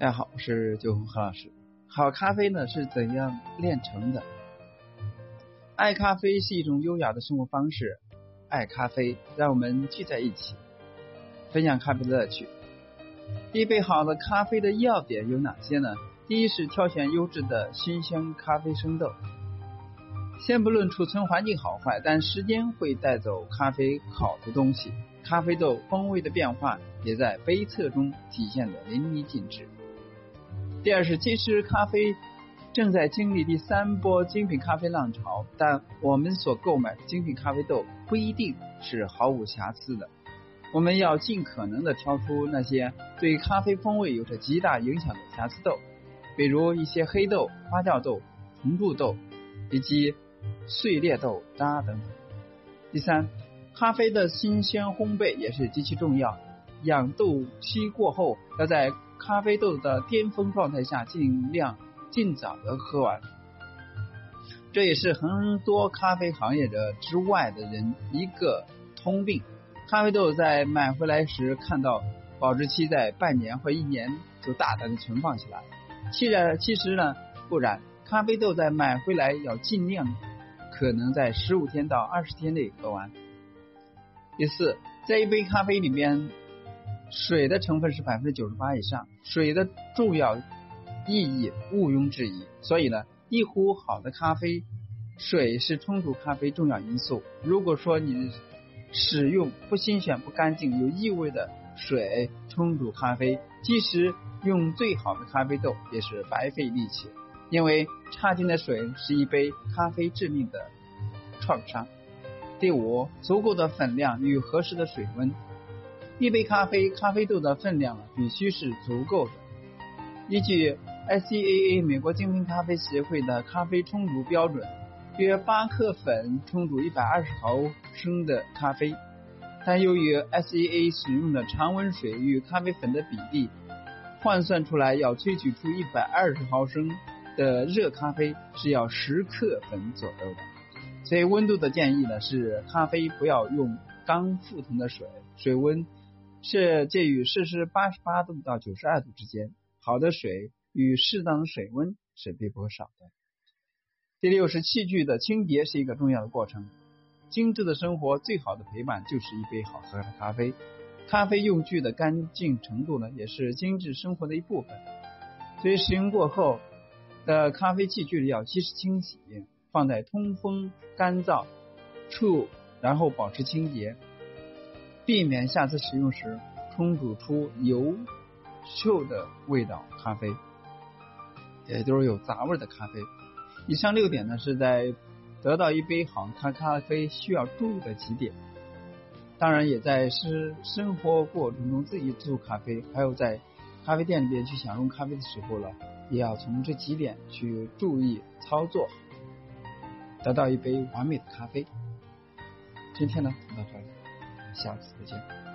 大家好，我是九红何老师。好咖啡呢是怎样炼成的？爱咖啡是一种优雅的生活方式，爱咖啡让我们聚在一起，分享咖啡的乐趣。一杯好的咖啡的要点有哪些呢？第一是挑选优质的新鲜咖啡生豆。先不论储存环境好坏，但时间会带走咖啡好的东西，咖啡豆风味的变化也在杯测中体现的淋漓尽致。第二是，其实咖啡正在经历第三波精品咖啡浪潮，但我们所购买的精品咖啡豆不一定是毫无瑕疵的。我们要尽可能的挑出那些对咖啡风味有着极大影响的瑕疵豆，比如一些黑豆、发酵豆、重贮豆以及碎裂豆渣等等。第三，咖啡的新鲜烘焙也是极其重要，养豆期过后要在。咖啡豆的巅峰状态下，尽量尽早的喝完，这也是很多咖啡行业者之外的人一个通病。咖啡豆在买回来时看到保质期在半年或一年，就大胆的存放起来。其实其实呢不然，咖啡豆在买回来要尽量可能在十五天到二十天内喝完。第四，在一杯咖啡里面。水的成分是百分之九十八以上，水的重要意义毋庸置疑。所以呢，一壶好的咖啡，水是冲煮咖啡重要因素。如果说你使用不新鲜、不干净、有异味的水冲煮咖啡，即使用最好的咖啡豆，也是白费力气。因为差劲的水是一杯咖啡致命的创伤。第五，足够的粉量与合适的水温。一杯咖啡，咖啡豆的分量必须是足够的。依据 ICAA 美国精品咖啡协会的咖啡冲煮标准，约八克粉冲煮一百二十毫升的咖啡。但由于 SAA 使用的常温水与咖啡粉的比例，换算出来要萃取出一百二十毫升的热咖啡是要十克粉左右的。所以温度的建议呢是，咖啡不要用刚沸腾的水，水温。是介于摄氏八十八度到九十二度之间，好的水与适当的水温是必不可少的。第六是器具的清洁是一个重要的过程，精致的生活最好的陪伴就是一杯好喝的咖啡。咖啡用具的干净程度呢，也是精致生活的一部分。所以使用过后的咖啡器具要及时清洗，放在通风干燥处，然后保持清洁。避免下次使用时冲煮出油臭的味道咖啡，也就是有杂味的咖啡。以上六点呢，是在得到一杯好咖咖啡需要注意的几点。当然，也在是生活过程中自己做咖啡，还有在咖啡店里边去享用咖啡的时候呢，也要从这几点去注意操作，得到一杯完美的咖啡。今天呢，就到这里。下次再见。